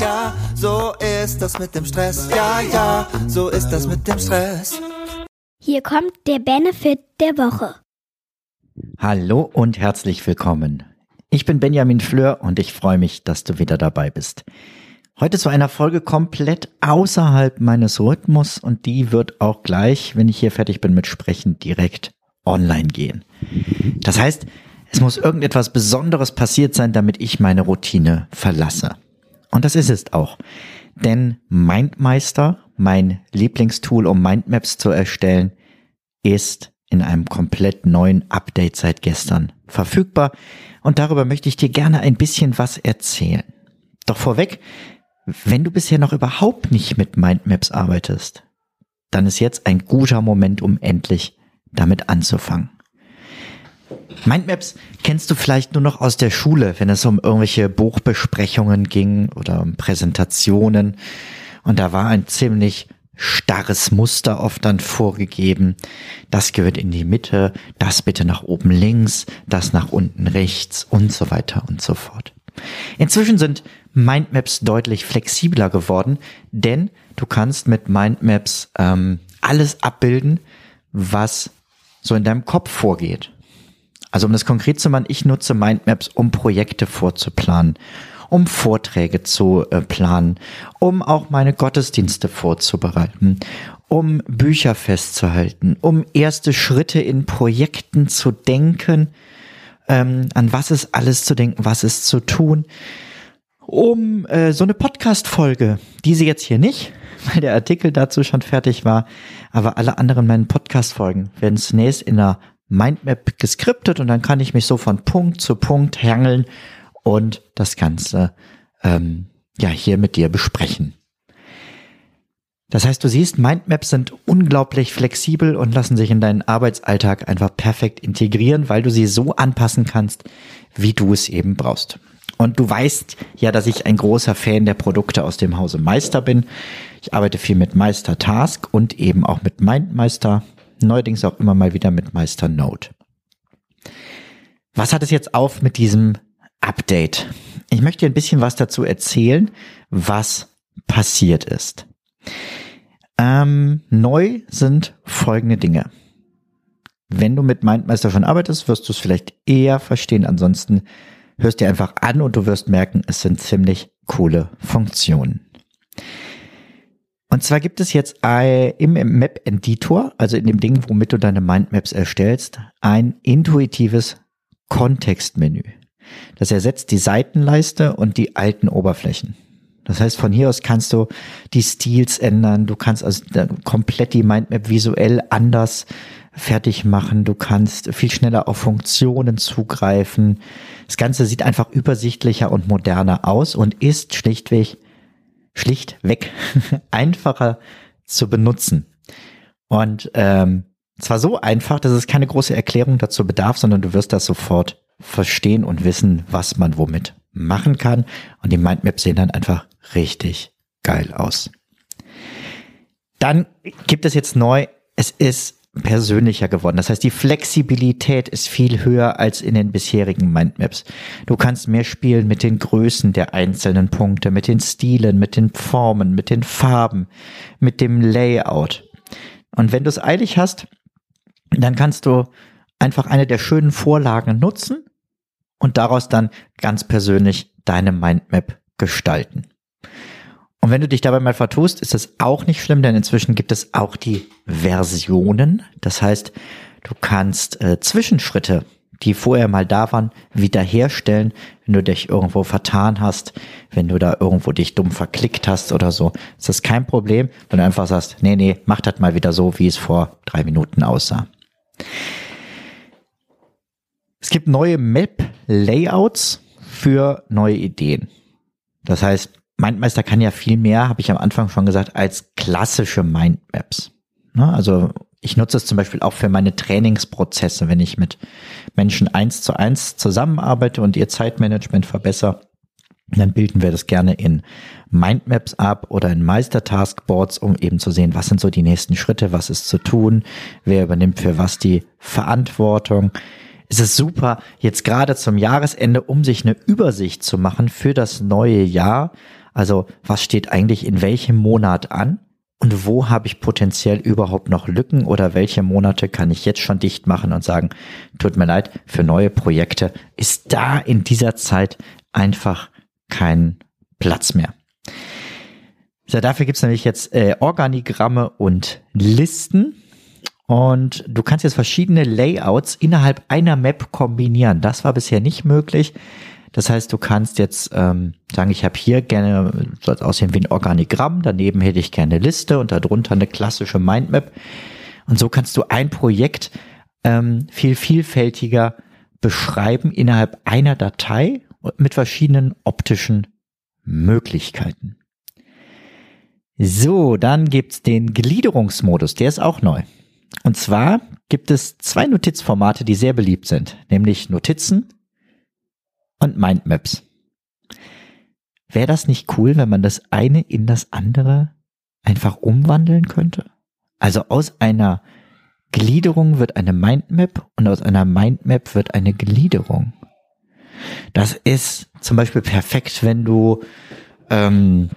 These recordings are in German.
ja, so ist das mit dem Stress. Ja, ja, so ist das mit dem Stress. Hier kommt der Benefit der Woche. Hallo und herzlich willkommen. Ich bin Benjamin Fleur und ich freue mich, dass du wieder dabei bist. Heute zu einer Folge komplett außerhalb meines Rhythmus und die wird auch gleich, wenn ich hier fertig bin mit Sprechen, direkt online gehen. Das heißt, es muss irgendetwas Besonderes passiert sein, damit ich meine Routine verlasse. Und das ist es auch. Denn MindMeister, mein Lieblingstool, um Mindmaps zu erstellen, ist in einem komplett neuen Update seit gestern verfügbar. Und darüber möchte ich dir gerne ein bisschen was erzählen. Doch vorweg, wenn du bisher noch überhaupt nicht mit Mindmaps arbeitest, dann ist jetzt ein guter Moment, um endlich damit anzufangen. Mindmaps kennst du vielleicht nur noch aus der Schule, wenn es um irgendwelche Buchbesprechungen ging oder um Präsentationen. Und da war ein ziemlich starres Muster oft dann vorgegeben. Das gehört in die Mitte, das bitte nach oben links, das nach unten rechts und so weiter und so fort. Inzwischen sind Mindmaps deutlich flexibler geworden, denn du kannst mit Mindmaps ähm, alles abbilden, was so in deinem Kopf vorgeht. Also um das konkret zu machen, ich nutze Mindmaps, um Projekte vorzuplanen, um Vorträge zu äh, planen, um auch meine Gottesdienste vorzubereiten, um Bücher festzuhalten, um erste Schritte in Projekten zu denken, ähm, an was ist alles zu denken, was ist zu tun, um äh, so eine Podcast-Folge, diese jetzt hier nicht, weil der Artikel dazu schon fertig war, aber alle anderen meinen Podcast-Folgen werden zunächst in einer Mindmap geskriptet und dann kann ich mich so von Punkt zu Punkt hangeln und das Ganze ähm, ja hier mit dir besprechen. Das heißt, du siehst, Mindmaps sind unglaublich flexibel und lassen sich in deinen Arbeitsalltag einfach perfekt integrieren, weil du sie so anpassen kannst, wie du es eben brauchst. Und du weißt ja, dass ich ein großer Fan der Produkte aus dem Hause Meister bin. Ich arbeite viel mit Meister Task und eben auch mit Mindmeister neuerdings auch immer mal wieder mit Meister Node. Was hat es jetzt auf mit diesem Update? Ich möchte dir ein bisschen was dazu erzählen, was passiert ist. Ähm, neu sind folgende Dinge. Wenn du mit Mindmeister schon arbeitest, wirst du es vielleicht eher verstehen. Ansonsten hörst dir einfach an und du wirst merken, es sind ziemlich coole Funktionen. Und zwar gibt es jetzt im Map Editor, also in dem Ding, womit du deine Mindmaps erstellst, ein intuitives Kontextmenü. Das ersetzt die Seitenleiste und die alten Oberflächen. Das heißt, von hier aus kannst du die Stils ändern, du kannst also komplett die Mindmap visuell anders fertig machen, du kannst viel schneller auf Funktionen zugreifen. Das Ganze sieht einfach übersichtlicher und moderner aus und ist schlichtweg schlichtweg einfacher zu benutzen. Und ähm, zwar so einfach, dass es keine große Erklärung dazu bedarf, sondern du wirst das sofort verstehen und wissen, was man womit machen kann. Und die Mindmaps sehen dann einfach richtig geil aus. Dann gibt es jetzt neu, es ist persönlicher geworden. Das heißt, die Flexibilität ist viel höher als in den bisherigen Mindmaps. Du kannst mehr spielen mit den Größen der einzelnen Punkte, mit den Stilen, mit den Formen, mit den Farben, mit dem Layout. Und wenn du es eilig hast, dann kannst du einfach eine der schönen Vorlagen nutzen und daraus dann ganz persönlich deine Mindmap gestalten. Und wenn du dich dabei mal vertust, ist das auch nicht schlimm, denn inzwischen gibt es auch die Versionen. Das heißt, du kannst äh, Zwischenschritte, die vorher mal da waren, wiederherstellen, wenn du dich irgendwo vertan hast, wenn du da irgendwo dich dumm verklickt hast oder so. Ist das kein Problem, wenn du einfach sagst, nee, nee, mach das mal wieder so, wie es vor drei Minuten aussah. Es gibt neue Map-Layouts für neue Ideen. Das heißt, Mindmeister kann ja viel mehr, habe ich am Anfang schon gesagt, als klassische Mindmaps. Ne? Also ich nutze es zum Beispiel auch für meine Trainingsprozesse, wenn ich mit Menschen eins zu eins zusammenarbeite und ihr Zeitmanagement verbessere. Dann bilden wir das gerne in Mindmaps ab oder in Meister-Taskboards, um eben zu sehen, was sind so die nächsten Schritte, was ist zu tun, wer übernimmt für was die Verantwortung. Es ist super, jetzt gerade zum Jahresende, um sich eine Übersicht zu machen für das neue Jahr, Also was steht eigentlich in welchem Monat an? Und wo habe ich potenziell überhaupt noch Lücken oder welche Monate kann ich jetzt schon dicht machen und sagen, tut mir leid, für neue Projekte ist da in dieser Zeit einfach kein Platz mehr. So, dafür gibt's nämlich jetzt äh, Organigramme und Listen. Und du kannst jetzt verschiedene Layouts innerhalb einer Map kombinieren. Das war bisher nicht möglich. Das heißt, du kannst jetzt ähm, sagen, ich habe hier gerne, soll es aussehen wie ein Organigramm, daneben hätte ich gerne eine Liste und darunter eine klassische Mindmap. Und so kannst du ein Projekt ähm, viel vielfältiger beschreiben innerhalb einer Datei mit verschiedenen optischen Möglichkeiten. So, dann gibt's den Gliederungsmodus, der ist auch neu. Und zwar gibt es zwei Notizformate, die sehr beliebt sind, nämlich Notizen und Mindmaps. Wäre das nicht cool, wenn man das eine in das andere einfach umwandeln könnte? Also aus einer Gliederung wird eine Mindmap und aus einer Mindmap wird eine Gliederung. Das ist zum Beispiel perfekt, wenn du ähm,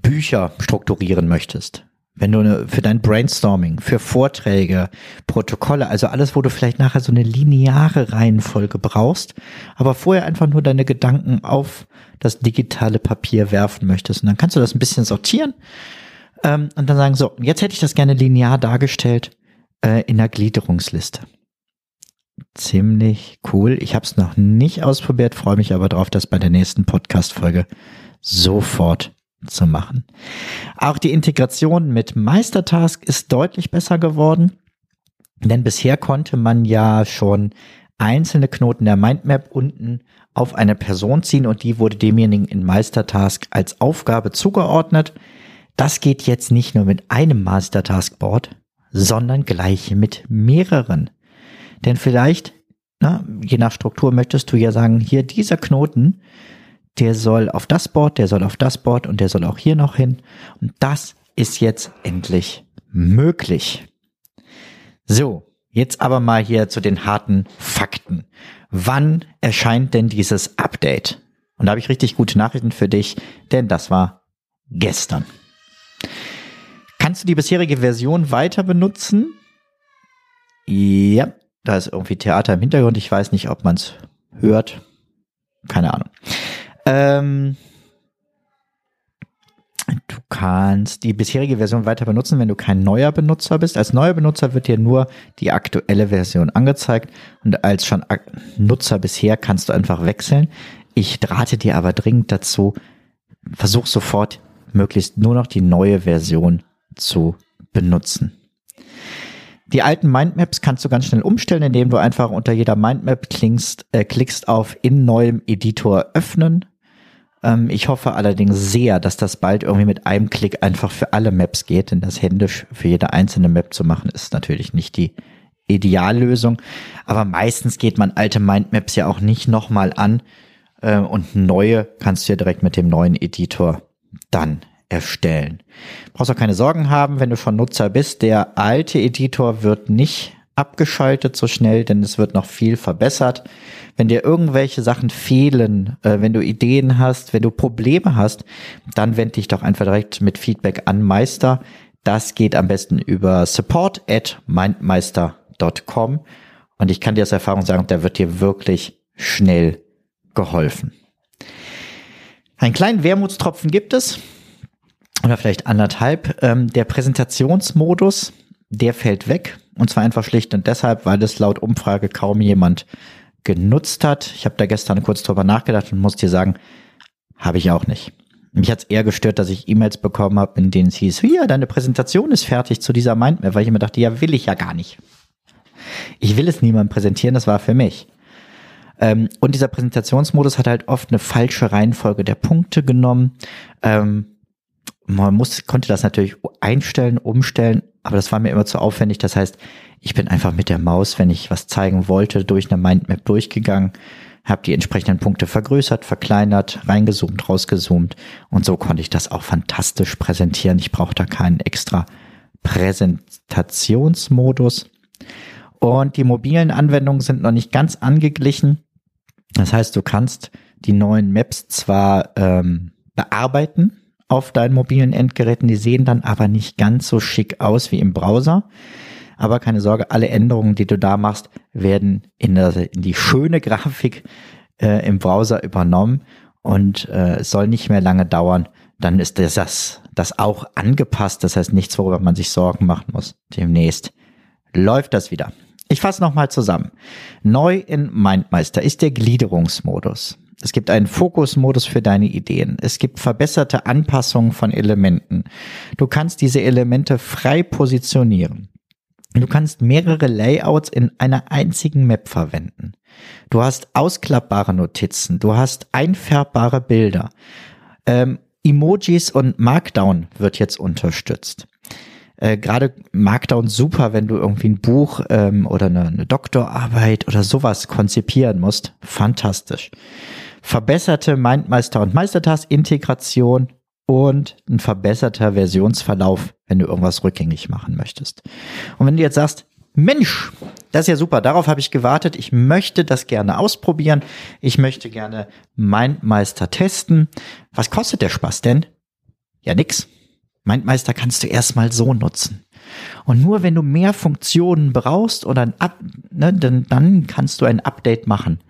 Bücher strukturieren möchtest. Wenn du eine, für dein Brainstorming, für Vorträge, Protokolle, also alles, wo du vielleicht nachher so eine lineare Reihenfolge brauchst, aber vorher einfach nur deine Gedanken auf das digitale Papier werfen möchtest. Und dann kannst du das ein bisschen sortieren ähm, und dann sagen, so, jetzt hätte ich das gerne linear dargestellt äh, in der Gliederungsliste. Ziemlich cool. Ich habe es noch nicht ausprobiert, freue mich aber drauf, das bei der nächsten Podcast-Folge sofort zu machen. Auch die Integration mit Meistertask ist deutlich besser geworden, denn bisher konnte man ja schon einzelne Knoten der Mindmap unten auf eine Person ziehen und die wurde demjenigen in Meistertask als Aufgabe zugeordnet. Das geht jetzt nicht nur mit einem Meistertask-Board, sondern gleich mit mehreren. Denn vielleicht, na, je nach Struktur möchtest du ja sagen, hier dieser Knoten der soll auf das Board, der soll auf das Board und der soll auch hier noch hin. Und das ist jetzt endlich möglich. So, jetzt aber mal hier zu den harten Fakten. Wann erscheint denn dieses Update? Und da habe ich richtig gute Nachrichten für dich, denn das war gestern. Kannst du die bisherige Version weiter benutzen? Ja, da ist irgendwie Theater im Hintergrund. Ich weiß nicht, ob man es hört. Keine Ahnung. Ähm, du kannst die bisherige Version weiter benutzen, wenn du kein neuer Benutzer bist. Als neuer Benutzer wird dir nur die aktuelle Version angezeigt und als schon Nutzer bisher kannst du einfach wechseln. Ich rate dir aber dringend dazu, versuch sofort möglichst nur noch die neue Version zu benutzen. Die alten Mindmaps kannst du ganz schnell umstellen, indem du einfach unter jeder Mindmap klickst, äh, klickst auf in neuem Editor öffnen ich hoffe allerdings sehr, dass das bald irgendwie mit einem Klick einfach für alle Maps geht, denn das händisch für jede einzelne Map zu machen, ist natürlich nicht die Ideallösung. Aber meistens geht man alte Mindmaps ja auch nicht nochmal an äh, und neue kannst du ja direkt mit dem neuen Editor dann erstellen. Brauchst auch keine Sorgen haben, wenn du schon Nutzer bist. Der alte Editor wird nicht abgeschaltet so schnell, denn es wird noch viel verbessert. Wenn dir irgendwelche Sachen fehlen, äh, wenn du Ideen hast, wenn du Probleme hast, dann wende dich doch einfach direkt mit Feedback an Meister. Das geht am besten über support at mindmeister.com und ich kann dir aus Erfahrung sagen, da wird dir wirklich schnell geholfen. Einen kleinen Wermutstropfen gibt es, oder vielleicht anderthalb. Ähm, der Präsentationsmodus, der fällt weg. Und zwar einfach schlicht und deshalb, weil es laut Umfrage kaum jemand genutzt hat. Ich habe da gestern kurz drüber nachgedacht und muss dir sagen, habe ich auch nicht. Mich hat's eher gestört, dass ich E-Mails bekommen habe, in denen es hieß, hier, deine Präsentation ist fertig zu dieser Mindmap, weil ich immer dachte, ja, will ich ja gar nicht. Ich will es niemandem präsentieren, das war für mich. Ähm, und dieser Präsentationsmodus hat halt oft eine falsche Reihenfolge der Punkte genommen. Ähm, man muss, konnte das natürlich einstellen, umstellen, aber das war mir immer zu aufwendig. Das heißt, ich bin einfach mit der Maus, wenn ich was zeigen wollte, durch eine Mindmap durchgegangen, habe die entsprechenden Punkte vergrößert, verkleinert, reingezoomt, rausgezoomt und so konnte ich das auch fantastisch präsentieren. Ich brauche da keinen extra Präsentationsmodus. Und die mobilen Anwendungen sind noch nicht ganz angeglichen. Das heißt, du kannst die neuen Maps zwar ähm, bearbeiten auf deinen mobilen Endgeräten. Die sehen dann aber nicht ganz so schick aus wie im Browser. Aber keine Sorge, alle Änderungen, die du da machst, werden in, der, in die schöne Grafik äh, im Browser übernommen und äh, es soll nicht mehr lange dauern. Dann ist das, das auch angepasst. Das heißt nichts, worüber man sich Sorgen machen muss. Demnächst läuft das wieder. Ich fasse nochmal zusammen. Neu in MindMeister ist der Gliederungsmodus. Es gibt einen Fokusmodus für deine Ideen. Es gibt verbesserte Anpassungen von Elementen. Du kannst diese Elemente frei positionieren. Du kannst mehrere Layouts in einer einzigen Map verwenden. Du hast ausklappbare Notizen, du hast einfärbbare Bilder. Ähm, Emojis und Markdown wird jetzt unterstützt. Äh, Gerade Markdown super, wenn du irgendwie ein Buch ähm, oder eine, eine Doktorarbeit oder sowas konzipieren musst. Fantastisch. Verbesserte Mindmeister und Meistertask-Integration und ein verbesserter Versionsverlauf, wenn du irgendwas rückgängig machen möchtest. Und wenn du jetzt sagst, Mensch, das ist ja super, darauf habe ich gewartet, ich möchte das gerne ausprobieren, ich möchte gerne Mindmeister testen. Was kostet der Spaß denn? Ja, nix. Mindmeister kannst du erstmal so nutzen. Und nur wenn du mehr Funktionen brauchst oder ein Up, ne, dann, dann kannst du ein Update machen.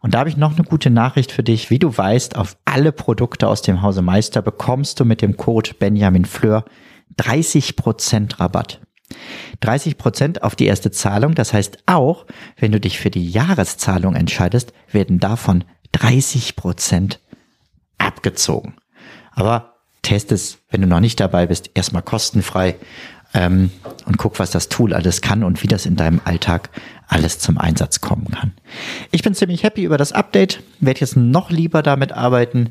Und da habe ich noch eine gute Nachricht für dich. Wie du weißt, auf alle Produkte aus dem Hause Meister bekommst du mit dem Code Benjamin Fleur 30% Rabatt. 30% auf die erste Zahlung. Das heißt auch, wenn du dich für die Jahreszahlung entscheidest, werden davon 30% abgezogen. Aber test es, wenn du noch nicht dabei bist, erstmal kostenfrei ähm, und guck, was das Tool alles kann und wie das in deinem Alltag alles zum Einsatz kommen kann. Ich bin ziemlich happy über das Update, werde jetzt noch lieber damit arbeiten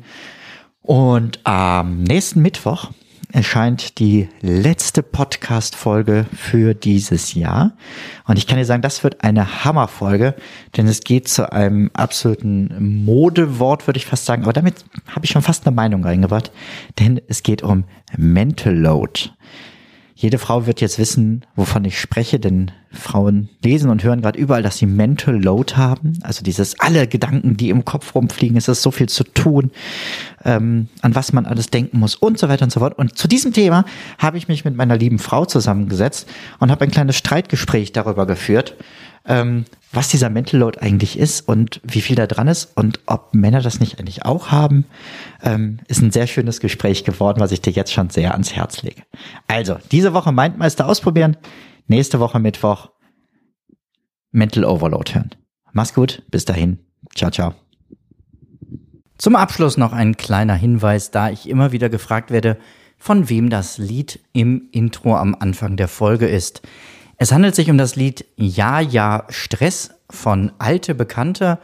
und am nächsten Mittwoch erscheint die letzte Podcast-Folge für dieses Jahr. Und ich kann dir sagen, das wird eine Hammerfolge, denn es geht zu einem absoluten Modewort, würde ich fast sagen. Aber damit habe ich schon fast eine Meinung reingebracht, denn es geht um Mental Load. Jede Frau wird jetzt wissen, wovon ich spreche, denn Frauen lesen und hören gerade überall, dass sie Mental Load haben. Also dieses alle Gedanken, die im Kopf rumfliegen, es ist so viel zu tun, ähm, an was man alles denken muss und so weiter und so fort. Und zu diesem Thema habe ich mich mit meiner lieben Frau zusammengesetzt und habe ein kleines Streitgespräch darüber geführt, ähm, was dieser Mental Load eigentlich ist und wie viel da dran ist und ob Männer das nicht eigentlich auch haben. Ähm, ist ein sehr schönes Gespräch geworden, was ich dir jetzt schon sehr ans Herz lege. Also, diese Woche Mindmeister ausprobieren, nächste Woche Mittwoch Mental Overload hören. Mach's gut, bis dahin. Ciao, ciao. Zum Abschluss noch ein kleiner Hinweis, da ich immer wieder gefragt werde, von wem das Lied im Intro am Anfang der Folge ist. Es handelt sich um das Lied Ja, ja, Stress von Alte Bekannte